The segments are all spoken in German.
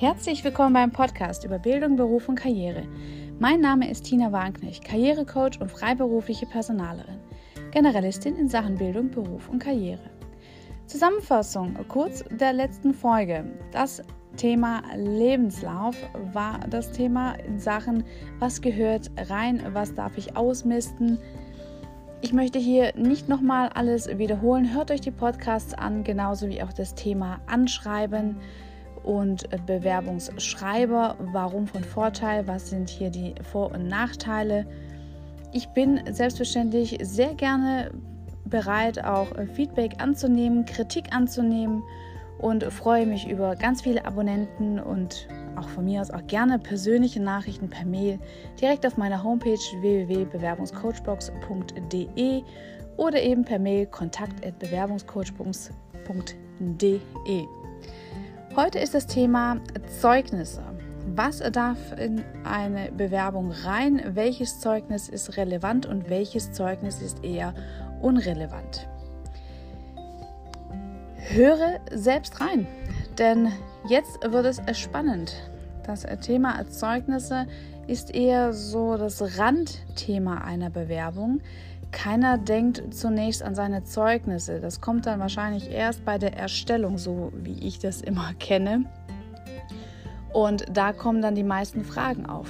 Herzlich willkommen beim Podcast über Bildung, Beruf und Karriere. Mein Name ist Tina Warnknecht, Karrierecoach und freiberufliche Personalerin, Generalistin in Sachen Bildung, Beruf und Karriere. Zusammenfassung kurz der letzten Folge. Das Thema Lebenslauf war das Thema in Sachen, was gehört rein, was darf ich ausmisten. Ich möchte hier nicht nochmal alles wiederholen. Hört euch die Podcasts an, genauso wie auch das Thema Anschreiben und Bewerbungsschreiber. Warum von Vorteil? Was sind hier die Vor- und Nachteile? Ich bin selbstverständlich sehr gerne bereit, auch Feedback anzunehmen, Kritik anzunehmen und freue mich über ganz viele Abonnenten und auch von mir aus auch gerne persönliche Nachrichten per Mail direkt auf meiner Homepage www.bewerbungscoachbox.de oder eben per Mail kontakt@bewerbungscoachbox.de. Heute ist das Thema Zeugnisse. Was darf in eine Bewerbung rein? Welches Zeugnis ist relevant und welches Zeugnis ist eher unrelevant? Höre selbst rein, denn jetzt wird es spannend. Das Thema Zeugnisse ist eher so das Randthema einer Bewerbung. Keiner denkt zunächst an seine Zeugnisse. Das kommt dann wahrscheinlich erst bei der Erstellung, so wie ich das immer kenne. Und da kommen dann die meisten Fragen auf.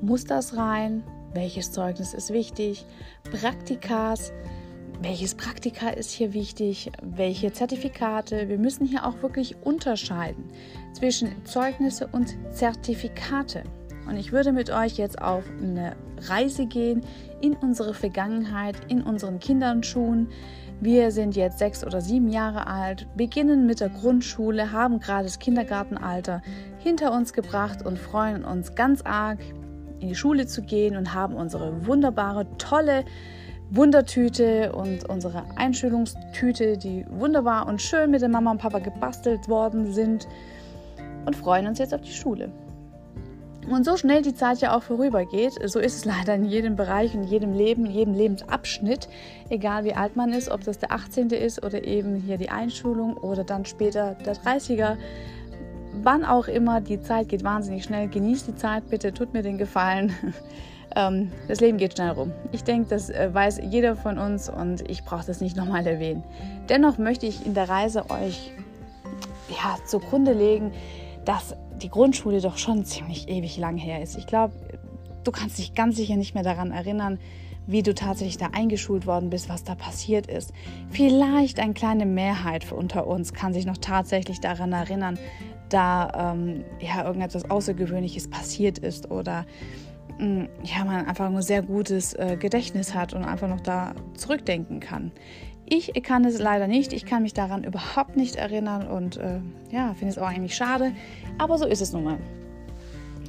Muss das rein? Welches Zeugnis ist wichtig? Praktikas? Welches Praktika ist hier wichtig? Welche Zertifikate? Wir müssen hier auch wirklich unterscheiden zwischen Zeugnisse und Zertifikate. Und ich würde mit euch jetzt auf eine Reise gehen in unsere Vergangenheit, in unseren Kinderschuhen. Wir sind jetzt sechs oder sieben Jahre alt, beginnen mit der Grundschule, haben gerade das Kindergartenalter hinter uns gebracht und freuen uns ganz arg, in die Schule zu gehen und haben unsere wunderbare, tolle Wundertüte und unsere Einschulungstüte, die wunderbar und schön mit der Mama und Papa gebastelt worden sind und freuen uns jetzt auf die Schule. Und so schnell die Zeit ja auch vorübergeht, so ist es leider in jedem Bereich, in jedem Leben, in jedem Lebensabschnitt, egal wie alt man ist, ob das der 18. ist oder eben hier die Einschulung oder dann später der 30er. Wann auch immer, die Zeit geht wahnsinnig schnell. Genießt die Zeit, bitte, tut mir den Gefallen. Ähm, das Leben geht schnell rum. Ich denke, das äh, weiß jeder von uns und ich brauche das nicht nochmal erwähnen. Dennoch möchte ich in der Reise euch ja, zugrunde legen, dass die Grundschule doch schon ziemlich ewig lang her ist. Ich glaube, du kannst dich ganz sicher nicht mehr daran erinnern, wie du tatsächlich da eingeschult worden bist, was da passiert ist. Vielleicht eine kleine Mehrheit unter uns kann sich noch tatsächlich daran erinnern, da ähm, ja irgendetwas Außergewöhnliches passiert ist oder mh, mm, ja man einfach ein sehr gutes äh, Gedächtnis hat und einfach noch da zurückdenken kann. Ich kann es leider nicht. Ich kann mich daran überhaupt nicht erinnern und äh, ja, finde es auch eigentlich schade. Aber so ist es nun mal.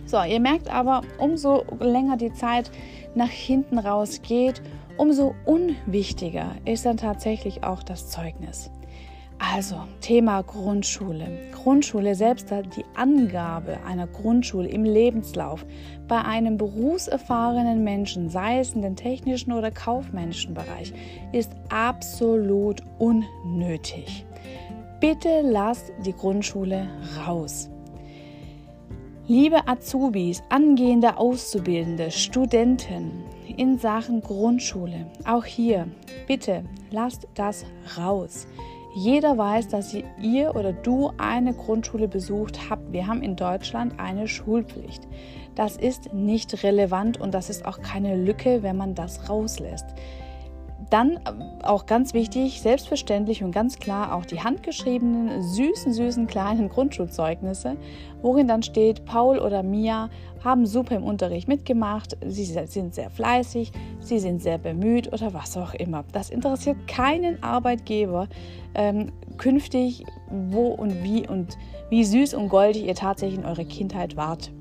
So, ihr merkt aber, umso länger die Zeit nach hinten raus geht, umso unwichtiger ist dann tatsächlich auch das Zeugnis. Also, Thema Grundschule. Grundschule selbst die Angabe einer Grundschule im Lebenslauf bei einem berufserfahrenen Menschen, sei es in den technischen oder kaufmännischen Bereich, ist absolut unnötig. Bitte lasst die Grundschule raus. Liebe Azubis, angehende Auszubildende, Studenten in Sachen Grundschule, auch hier, bitte lasst das raus. Jeder weiß, dass ihr oder du eine Grundschule besucht habt. Wir haben in Deutschland eine Schulpflicht. Das ist nicht relevant und das ist auch keine Lücke, wenn man das rauslässt. Dann äh, auch ganz wichtig, selbstverständlich und ganz klar auch die handgeschriebenen, süßen, süßen kleinen Grundschulzeugnisse, worin dann steht, Paul oder Mia haben super im Unterricht mitgemacht, sie sind sehr fleißig, sie sind sehr bemüht oder was auch immer. Das interessiert keinen Arbeitgeber ähm, künftig, wo und wie und wie süß und goldig ihr tatsächlich in eurer Kindheit wart.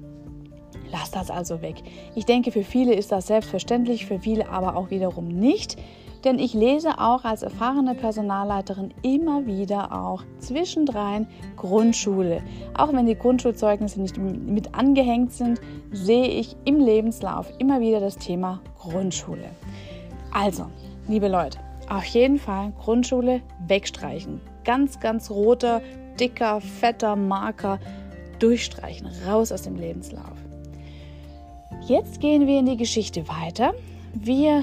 Lasst das also weg. Ich denke, für viele ist das selbstverständlich, für viele aber auch wiederum nicht. Denn ich lese auch als erfahrene Personalleiterin immer wieder auch zwischendrein Grundschule. Auch wenn die Grundschulzeugnisse nicht mit angehängt sind, sehe ich im Lebenslauf immer wieder das Thema Grundschule. Also, liebe Leute, auf jeden Fall Grundschule wegstreichen. Ganz, ganz roter, dicker, fetter Marker durchstreichen, raus aus dem Lebenslauf. Jetzt gehen wir in die Geschichte weiter. Wir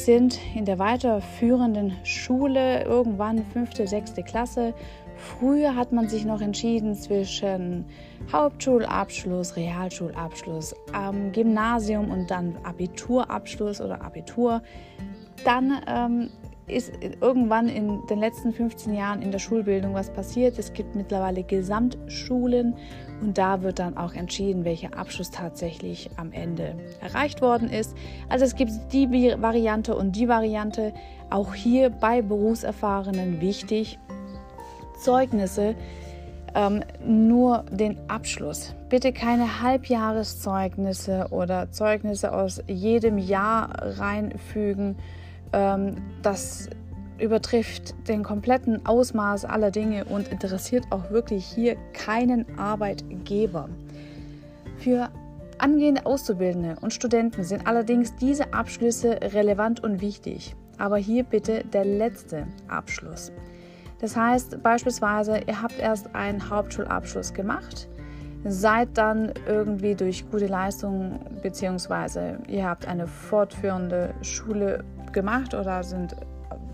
sind in der weiterführenden Schule, irgendwann fünfte, sechste Klasse. Früher hat man sich noch entschieden zwischen Hauptschulabschluss, Realschulabschluss, ähm, Gymnasium und dann Abiturabschluss oder Abitur. Dann ähm, ist irgendwann in den letzten 15 Jahren in der Schulbildung was passiert. Es gibt mittlerweile Gesamtschulen und da wird dann auch entschieden, welcher Abschluss tatsächlich am Ende erreicht worden ist. Also es gibt die Variante und die Variante. Auch hier bei Berufserfahrenen wichtig. Zeugnisse ähm, nur den Abschluss. Bitte keine Halbjahreszeugnisse oder Zeugnisse aus jedem Jahr reinfügen ähm, das übertrifft den kompletten Ausmaß aller Dinge und interessiert auch wirklich hier keinen Arbeitgeber. Für angehende Auszubildende und Studenten sind allerdings diese Abschlüsse relevant und wichtig. Aber hier bitte der letzte Abschluss. Das heißt beispielsweise, ihr habt erst einen Hauptschulabschluss gemacht, seid dann irgendwie durch gute Leistungen beziehungsweise ihr habt eine fortführende Schule gemacht oder sind,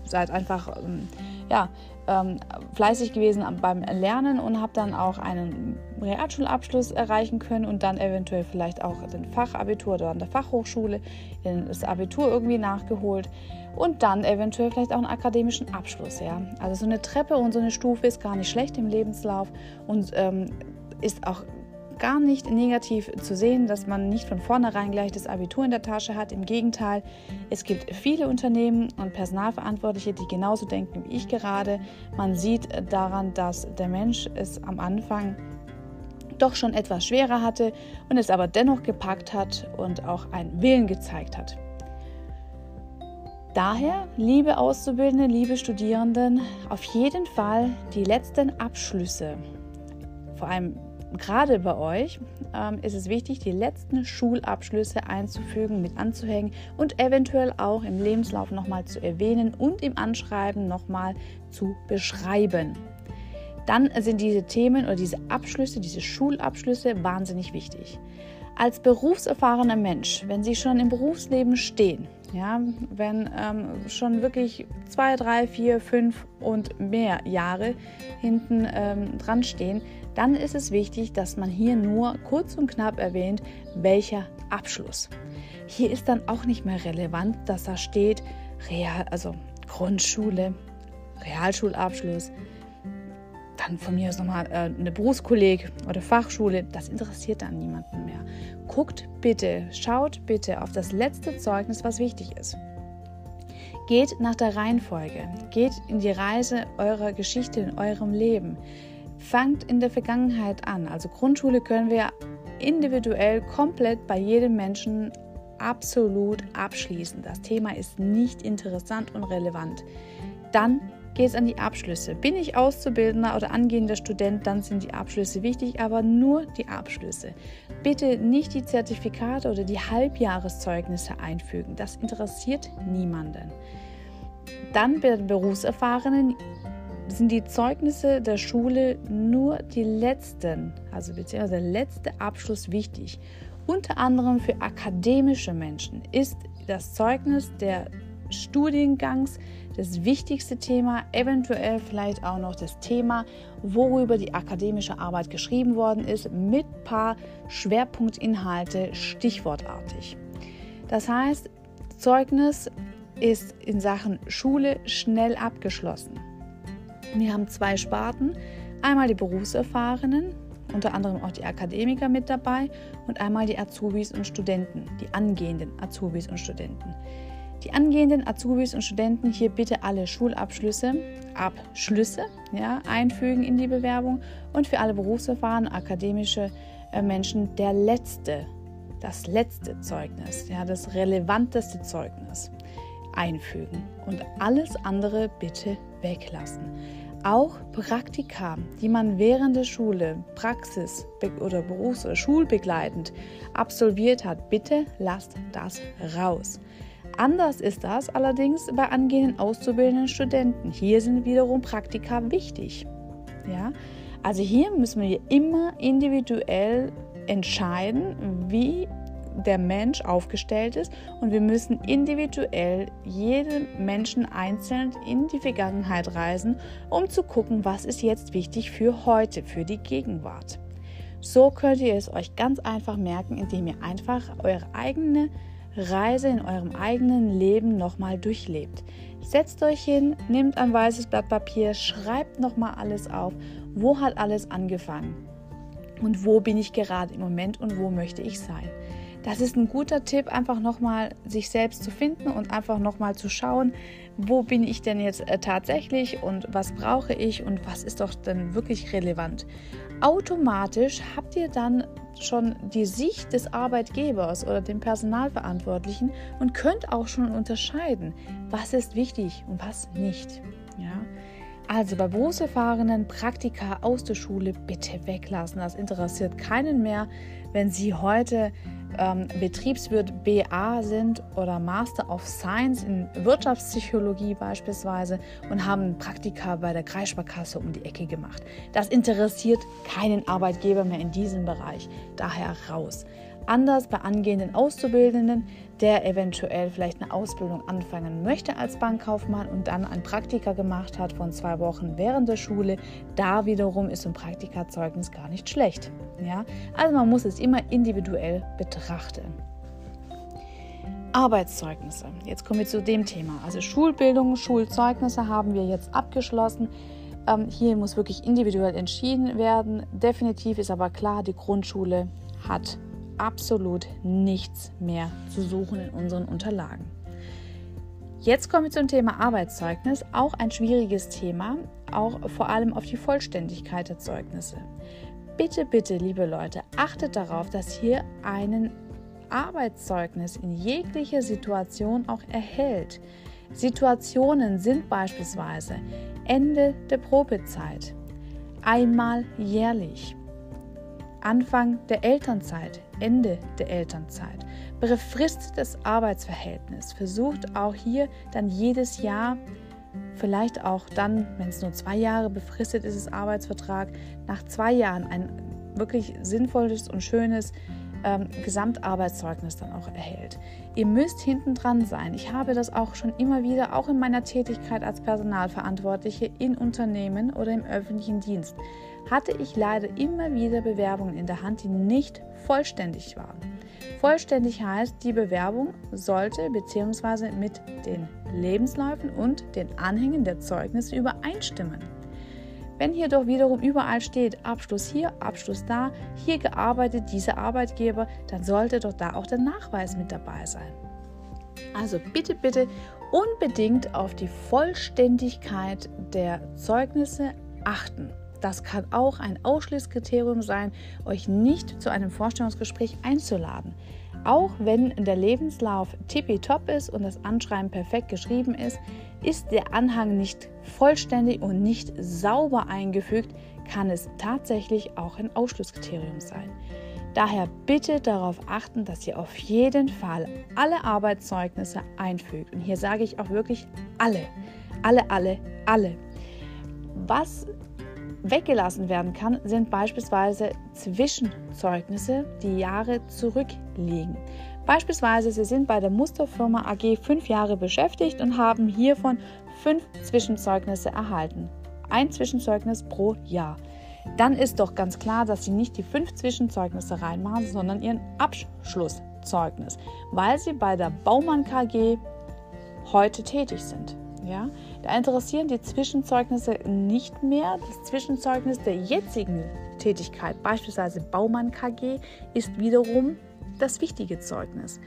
seid einfach ähm, ja, ähm, fleißig gewesen beim Lernen und habt dann auch einen Realschulabschluss erreichen können und dann eventuell vielleicht auch den Fachabitur oder an der Fachhochschule das Abitur irgendwie nachgeholt und dann eventuell vielleicht auch einen akademischen Abschluss. Ja? Also so eine Treppe und so eine Stufe ist gar nicht schlecht im Lebenslauf und ähm, ist auch gar nicht negativ zu sehen, dass man nicht von vornherein gleich das Abitur in der Tasche hat. Im Gegenteil, es gibt viele Unternehmen und Personalverantwortliche, die genauso denken wie ich gerade. Man sieht daran, dass der Mensch es am Anfang doch schon etwas schwerer hatte und es aber dennoch gepackt hat und auch einen Willen gezeigt hat. Daher, liebe Auszubildende, liebe Studierenden, auf jeden Fall die letzten Abschlüsse, vor allem gerade bei euch ähm, ist es wichtig, die letzten Schulabschlüsse einzufügen, mit anzuhängen und eventuell auch im Lebenslauf nochmal zu erwähnen und im Anschreiben nochmal zu beschreiben. Dann sind diese Themen oder diese Abschlüsse, diese Schulabschlüsse wahnsinnig wichtig. Als berufserfahrener Mensch, wenn Sie schon im Berufsleben stehen, ja, wenn ähm, schon wirklich zwei, drei, vier, fünf und mehr Jahre hinten ähm, dran stehen, dann ist es wichtig, dass man hier nur kurz und knapp erwähnt, welcher Abschluss. Hier ist dann auch nicht mehr relevant, dass da steht, Real, also Grundschule, Realschulabschluss, dann von mir aus nochmal äh, eine Berufskolleg oder Fachschule. Das interessiert dann niemanden mehr. Guckt bitte, schaut bitte auf das letzte Zeugnis, was wichtig ist. Geht nach der Reihenfolge, geht in die Reise eurer Geschichte in eurem Leben. Fangt in der Vergangenheit an. Also Grundschule können wir individuell komplett bei jedem Menschen absolut abschließen. Das Thema ist nicht interessant und relevant. Dann geht es an die Abschlüsse. Bin ich Auszubildender oder angehender Student, dann sind die Abschlüsse wichtig, aber nur die Abschlüsse. Bitte nicht die Zertifikate oder die Halbjahreszeugnisse einfügen. Das interessiert niemanden. Dann bei den Berufserfahrenen sind die Zeugnisse der Schule nur die letzten, also beziehungsweise der letzte Abschluss wichtig. Unter anderem für akademische Menschen ist das Zeugnis der Studiengangs das wichtigste Thema, eventuell vielleicht auch noch das Thema, worüber die akademische Arbeit geschrieben worden ist, mit paar Schwerpunktinhalte stichwortartig. Das heißt, Zeugnis ist in Sachen Schule schnell abgeschlossen. Wir haben zwei Sparten. Einmal die Berufserfahrenen, unter anderem auch die Akademiker mit dabei und einmal die Azubis und Studenten, die angehenden Azubis und Studenten. Die angehenden Azubis und Studenten hier bitte alle Schulabschlüsse, Abschlüsse ja, einfügen in die Bewerbung und für alle berufserfahrenen akademische äh, Menschen der letzte, das letzte Zeugnis, ja, das relevanteste Zeugnis einfügen und alles andere bitte weglassen. Auch Praktika, die man während der Schule, Praxis oder Berufs- oder Schulbegleitend absolviert hat, bitte lasst das raus. Anders ist das allerdings bei angehenden auszubildenden Studenten. Hier sind wiederum Praktika wichtig. Ja? Also hier müssen wir immer individuell entscheiden, wie der Mensch aufgestellt ist und wir müssen individuell jeden Menschen einzeln in die Vergangenheit reisen, um zu gucken, was ist jetzt wichtig für heute, für die Gegenwart. So könnt ihr es euch ganz einfach merken, indem ihr einfach eure eigene Reise in eurem eigenen Leben nochmal durchlebt. Setzt euch hin, nehmt ein weißes Blatt Papier, schreibt nochmal alles auf. Wo hat alles angefangen? Und wo bin ich gerade im Moment und wo möchte ich sein? Das ist ein guter Tipp, einfach nochmal sich selbst zu finden und einfach nochmal zu schauen, wo bin ich denn jetzt äh, tatsächlich und was brauche ich und was ist doch denn wirklich relevant. Automatisch habt ihr dann schon die Sicht des Arbeitgebers oder dem Personalverantwortlichen und könnt auch schon unterscheiden, was ist wichtig und was nicht. Ja? Also bei berufserfahrenen Praktika aus der Schule bitte weglassen. Das interessiert keinen mehr, wenn Sie heute ähm, Betriebswirt BA sind oder Master of Science in Wirtschaftspsychologie beispielsweise und haben Praktika bei der Kreissparkasse um die Ecke gemacht. Das interessiert keinen Arbeitgeber mehr in diesem Bereich. Daher raus. Anders bei angehenden Auszubildenden, der eventuell vielleicht eine Ausbildung anfangen möchte als Bankkaufmann und dann ein Praktika gemacht hat von zwei Wochen während der Schule. Da wiederum ist ein Praktikazeugnis gar nicht schlecht. Ja? Also man muss es immer individuell betrachten. Arbeitszeugnisse. Jetzt kommen wir zu dem Thema. Also Schulbildung, Schulzeugnisse haben wir jetzt abgeschlossen. Ähm, hier muss wirklich individuell entschieden werden. Definitiv ist aber klar, die Grundschule hat absolut nichts mehr zu suchen in unseren Unterlagen. Jetzt kommen wir zum Thema Arbeitszeugnis, auch ein schwieriges Thema, auch vor allem auf die Vollständigkeit der Zeugnisse. Bitte, bitte, liebe Leute, achtet darauf, dass hier ein Arbeitszeugnis in jeglicher Situation auch erhält. Situationen sind beispielsweise Ende der Probezeit, einmal jährlich, Anfang der Elternzeit, Ende der Elternzeit, befristetes Arbeitsverhältnis. Versucht auch hier dann jedes Jahr, vielleicht auch dann, wenn es nur zwei Jahre befristet ist, das Arbeitsvertrag, nach zwei Jahren ein wirklich sinnvolles und schönes ähm, Gesamtarbeitszeugnis dann auch erhält. Ihr müsst hinten dran sein. Ich habe das auch schon immer wieder, auch in meiner Tätigkeit als Personalverantwortliche in Unternehmen oder im öffentlichen Dienst hatte ich leider immer wieder Bewerbungen in der Hand, die nicht vollständig waren. Vollständig heißt, die Bewerbung sollte bzw. mit den Lebensläufen und den Anhängen der Zeugnisse übereinstimmen. Wenn hier doch wiederum überall steht, Abschluss hier, Abschluss da, hier gearbeitet, dieser Arbeitgeber, dann sollte doch da auch der Nachweis mit dabei sein. Also bitte, bitte unbedingt auf die Vollständigkeit der Zeugnisse achten. Das kann auch ein Ausschlusskriterium sein, euch nicht zu einem Vorstellungsgespräch einzuladen. Auch wenn der Lebenslauf tippitopp ist und das Anschreiben perfekt geschrieben ist, ist der Anhang nicht vollständig und nicht sauber eingefügt, kann es tatsächlich auch ein Ausschlusskriterium sein. Daher bitte darauf achten, dass ihr auf jeden Fall alle Arbeitszeugnisse einfügt. Und hier sage ich auch wirklich alle, alle, alle, alle. Was weggelassen werden kann, sind beispielsweise Zwischenzeugnisse, die Jahre zurückliegen. Beispielsweise, Sie sind bei der Musterfirma AG fünf Jahre beschäftigt und haben hiervon fünf Zwischenzeugnisse erhalten. Ein Zwischenzeugnis pro Jahr. Dann ist doch ganz klar, dass Sie nicht die fünf Zwischenzeugnisse reinmachen, sondern Ihren Abschlusszeugnis, weil Sie bei der Baumann KG heute tätig sind. Ja? Da interessieren die Zwischenzeugnisse nicht mehr. Das Zwischenzeugnis der jetzigen Tätigkeit, beispielsweise Baumann KG, ist wiederum das wichtige Zeugnis.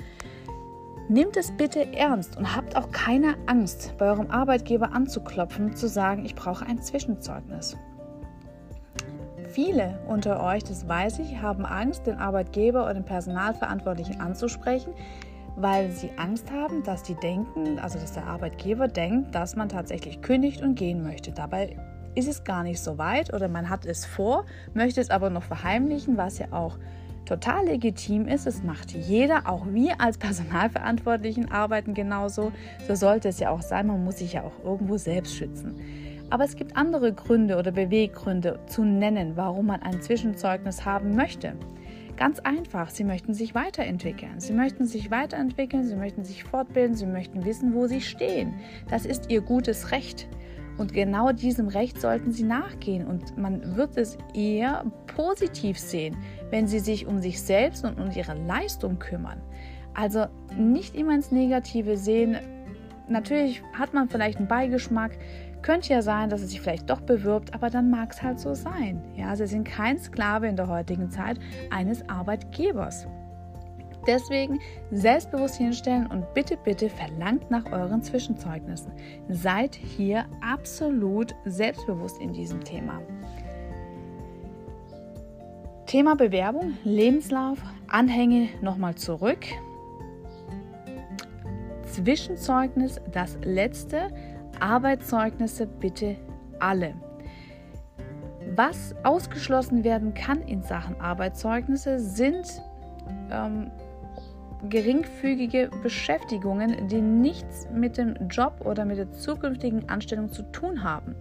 Nehmt es bitte ernst und habt auch keine Angst, bei eurem Arbeitgeber anzuklopfen, zu sagen, ich brauche ein Zwischenzeugnis. Viele unter euch, das weiß ich, haben Angst, den Arbeitgeber oder den Personalverantwortlichen anzusprechen, weil sie Angst haben, dass die denken, also dass der Arbeitgeber denkt, dass man tatsächlich kündigt und gehen möchte. Dabei ist es gar nicht so weit oder man hat es vor, möchte es aber noch verheimlichen, was ja auch total legitim ist. Es macht jeder, auch wir als Personalverantwortlichen arbeiten genauso. So sollte es ja auch sein. Man muss sich ja auch irgendwo selbst schützen. Aber es gibt andere Gründe oder Beweggründe zu nennen, warum man ein Zwischenzeugnis haben möchte. Ganz einfach, Sie möchten sich weiterentwickeln. Sie möchten sich weiterentwickeln, Sie möchten sich fortbilden, Sie möchten wissen, wo Sie stehen. Das ist Ihr gutes Recht. Und genau diesem Recht sollten Sie nachgehen. Und man wird es eher positiv sehen, wenn Sie sich um sich selbst und um Ihre Leistung kümmern. Also nicht immer ins Negative sehen. Natürlich hat man vielleicht einen Beigeschmack. Könnte ja sein, dass es sich vielleicht doch bewirbt, aber dann mag es halt so sein. Ja, Sie sind kein Sklave in der heutigen Zeit eines Arbeitgebers. Deswegen selbstbewusst hinstellen und bitte, bitte verlangt nach euren Zwischenzeugnissen. Seid hier absolut selbstbewusst in diesem Thema. Thema Bewerbung, Lebenslauf, Anhänge nochmal zurück. Zwischenzeugnis, das letzte. Arbeitszeugnisse bitte alle. Was ausgeschlossen werden kann in Sachen Arbeitszeugnisse sind ähm, geringfügige Beschäftigungen, die nichts mit dem Job oder mit der zukünftigen Anstellung zu tun haben.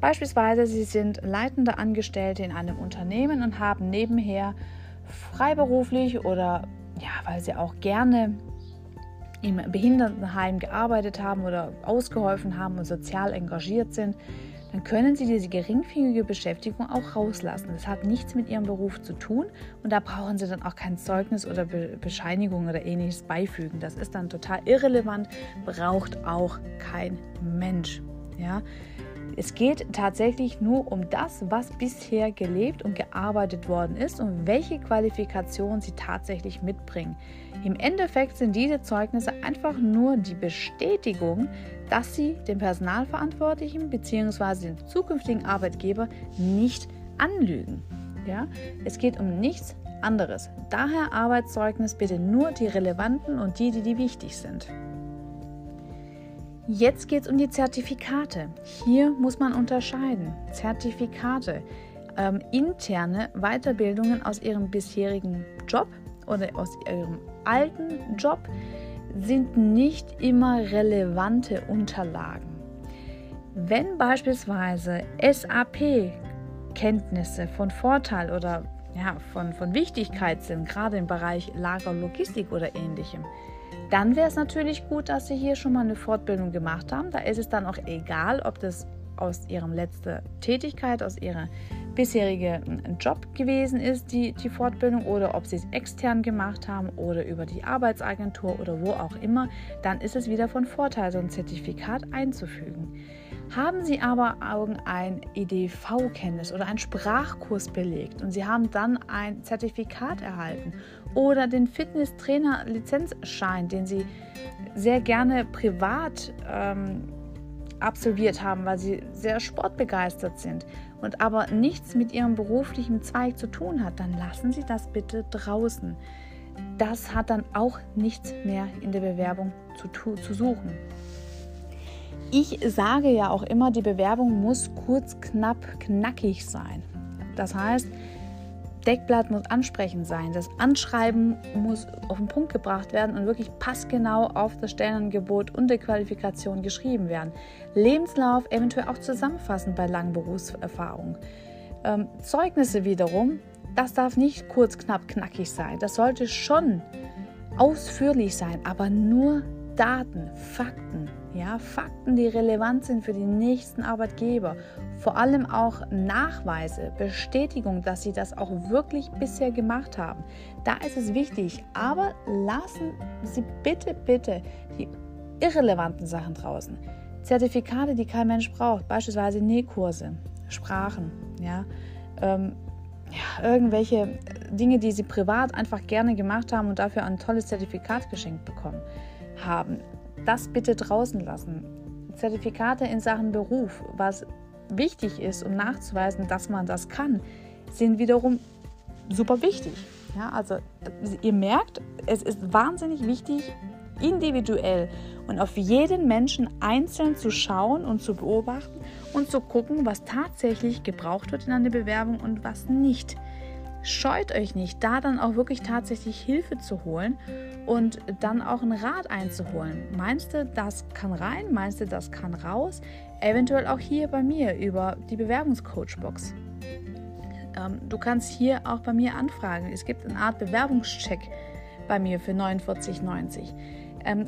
Beispielsweise, Sie sind leitende Angestellte in einem Unternehmen und haben nebenher freiberuflich oder ja, weil Sie auch gerne im Behindertenheim gearbeitet haben oder ausgeholfen haben und sozial engagiert sind, dann können Sie diese geringfügige Beschäftigung auch rauslassen. Das hat nichts mit Ihrem Beruf zu tun und da brauchen Sie dann auch kein Zeugnis oder Be Bescheinigung oder ähnliches beifügen. Das ist dann total irrelevant, braucht auch kein Mensch. Ja? Es geht tatsächlich nur um das, was bisher gelebt und gearbeitet worden ist und welche Qualifikation sie tatsächlich mitbringen. Im Endeffekt sind diese Zeugnisse einfach nur die Bestätigung, dass sie den Personalverantwortlichen bzw. den zukünftigen Arbeitgeber nicht anlügen. Ja? Es geht um nichts anderes. Daher Arbeitszeugnis bitte nur die relevanten und die, die, die wichtig sind. Jetzt geht es um die Zertifikate. Hier muss man unterscheiden. Zertifikate, ähm, interne Weiterbildungen aus ihrem bisherigen Job oder aus ihrem alten Job sind nicht immer relevante Unterlagen. Wenn beispielsweise SAP-Kenntnisse von Vorteil oder ja, von, von Wichtigkeit sind, gerade im Bereich Lagerlogistik oder ähnlichem, dann wäre es natürlich gut, dass Sie hier schon mal eine Fortbildung gemacht haben. Da ist es dann auch egal, ob das aus Ihrem letzten Tätigkeit, aus Ihrem bisherigen Job gewesen ist, die, die Fortbildung, oder ob Sie es extern gemacht haben oder über die Arbeitsagentur oder wo auch immer, dann ist es wieder von Vorteil, so ein Zertifikat einzufügen. Haben Sie aber ein EDV-Kenntnis oder einen Sprachkurs belegt und Sie haben dann ein Zertifikat erhalten oder den Fitnesstrainer-Lizenzschein, den Sie sehr gerne privat ähm, absolviert haben, weil Sie sehr sportbegeistert sind und aber nichts mit Ihrem beruflichen Zweig zu tun hat, dann lassen Sie das bitte draußen. Das hat dann auch nichts mehr in der Bewerbung zu, zu suchen. Ich sage ja auch immer, die Bewerbung muss kurz, knapp, knackig sein. Das heißt, Deckblatt muss ansprechend sein. Das Anschreiben muss auf den Punkt gebracht werden und wirklich passgenau auf das Stellenangebot und der Qualifikation geschrieben werden. Lebenslauf eventuell auch zusammenfassend bei langen Berufserfahrung. Ähm, Zeugnisse wiederum, das darf nicht kurz, knapp, knackig sein. Das sollte schon ausführlich sein, aber nur Daten, Fakten, ja, Fakten, die relevant sind für die nächsten Arbeitgeber. Vor allem auch Nachweise, Bestätigung, dass sie das auch wirklich bisher gemacht haben. Da ist es wichtig, aber lassen Sie bitte, bitte die irrelevanten Sachen draußen. Zertifikate, die kein Mensch braucht, beispielsweise Nähkurse, Sprachen, ja, ähm, ja, irgendwelche Dinge, die Sie privat einfach gerne gemacht haben und dafür ein tolles Zertifikat geschenkt bekommen haben. Das bitte draußen lassen. Zertifikate in Sachen Beruf, was wichtig ist, um nachzuweisen, dass man das kann, sind wiederum super wichtig. Ja, also ihr merkt, es ist wahnsinnig wichtig, individuell und auf jeden Menschen einzeln zu schauen und zu beobachten und zu gucken, was tatsächlich gebraucht wird in einer Bewerbung und was nicht. Scheut euch nicht, da dann auch wirklich tatsächlich Hilfe zu holen und dann auch einen Rat einzuholen. Meinst du, das kann rein? Meinst du, das kann raus? Eventuell auch hier bei mir über die Bewerbungscoachbox. Ähm, du kannst hier auch bei mir anfragen. Es gibt eine Art Bewerbungscheck bei mir für 49,90. Ähm,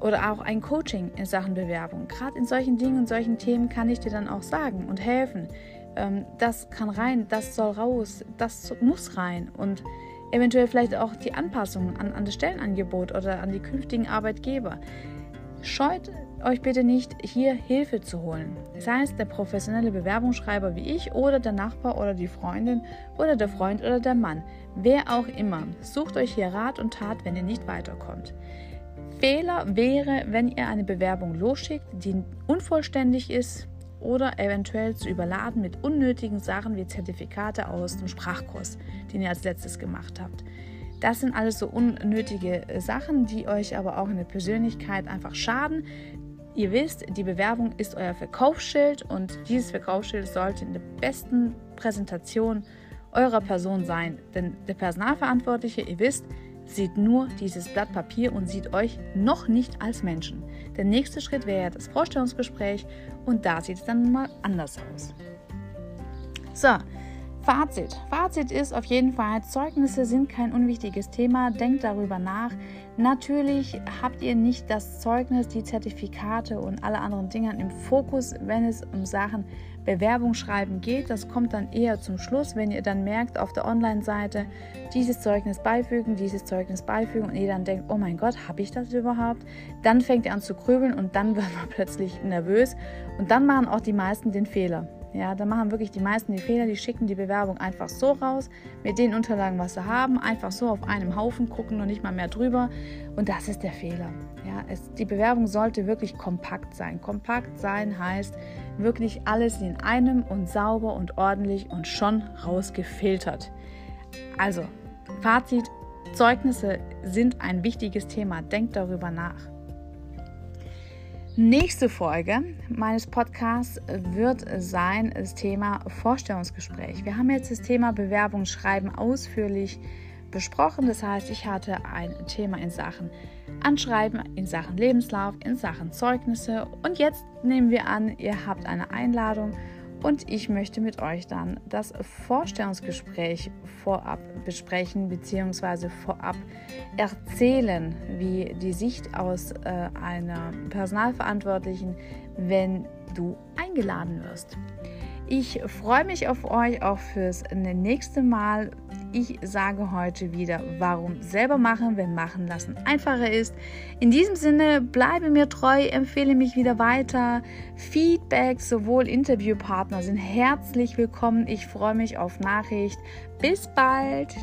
oder auch ein Coaching in Sachen Bewerbung. Gerade in solchen Dingen und solchen Themen kann ich dir dann auch sagen und helfen. Ähm, das kann rein, das soll raus, das muss rein. Und eventuell vielleicht auch die Anpassungen an, an das Stellenangebot oder an die künftigen Arbeitgeber. Scheut euch bitte nicht, hier Hilfe zu holen. Sei es der professionelle Bewerbungsschreiber wie ich oder der Nachbar oder die Freundin oder der Freund oder der Mann. Wer auch immer, sucht euch hier Rat und Tat, wenn ihr nicht weiterkommt. Fehler wäre, wenn ihr eine Bewerbung losschickt, die unvollständig ist oder eventuell zu überladen mit unnötigen Sachen wie Zertifikate aus dem Sprachkurs, den ihr als letztes gemacht habt. Das sind alles so unnötige äh, Sachen, die euch aber auch in der Persönlichkeit einfach schaden. Ihr wisst, die Bewerbung ist euer Verkaufsschild und dieses Verkaufsschild sollte in der besten Präsentation eurer Person sein. Denn der Personalverantwortliche, ihr wisst, sieht nur dieses Blatt Papier und sieht euch noch nicht als Menschen. Der nächste Schritt wäre das Vorstellungsgespräch und da sieht es dann mal anders aus. So, Fazit. Fazit ist auf jeden Fall, Zeugnisse sind kein unwichtiges Thema. Denkt darüber nach. Natürlich habt ihr nicht das Zeugnis, die Zertifikate und alle anderen Dinge im Fokus, wenn es um Sachen Bewerbungsschreiben geht. Das kommt dann eher zum Schluss, wenn ihr dann merkt auf der Online-Seite, dieses Zeugnis beifügen, dieses Zeugnis beifügen und ihr dann denkt, oh mein Gott, habe ich das überhaupt? Dann fängt ihr an zu grübeln und dann wird man plötzlich nervös und dann machen auch die meisten den Fehler. Ja, da machen wirklich die meisten die Fehler, die schicken die Bewerbung einfach so raus, mit den Unterlagen, was sie haben, einfach so auf einem Haufen gucken und nicht mal mehr drüber. Und das ist der Fehler. Ja, es, die Bewerbung sollte wirklich kompakt sein. Kompakt sein heißt wirklich alles in einem und sauber und ordentlich und schon rausgefiltert. Also, Fazit, Zeugnisse sind ein wichtiges Thema. Denkt darüber nach. Nächste Folge meines Podcasts wird sein das Thema Vorstellungsgespräch. Wir haben jetzt das Thema Bewerbungsschreiben ausführlich besprochen. Das heißt, ich hatte ein Thema in Sachen Anschreiben, in Sachen Lebenslauf, in Sachen Zeugnisse und jetzt nehmen wir an, ihr habt eine Einladung und ich möchte mit euch dann das Vorstellungsgespräch vorab besprechen bzw. vorab erzählen, wie die Sicht aus äh, einer Personalverantwortlichen, wenn du eingeladen wirst. Ich freue mich auf euch auch fürs nächste Mal ich sage heute wieder, warum selber machen, wenn machen lassen einfacher ist. In diesem Sinne, bleibe mir treu, empfehle mich wieder weiter. Feedback sowohl Interviewpartner sind herzlich willkommen. Ich freue mich auf Nachricht. Bis bald!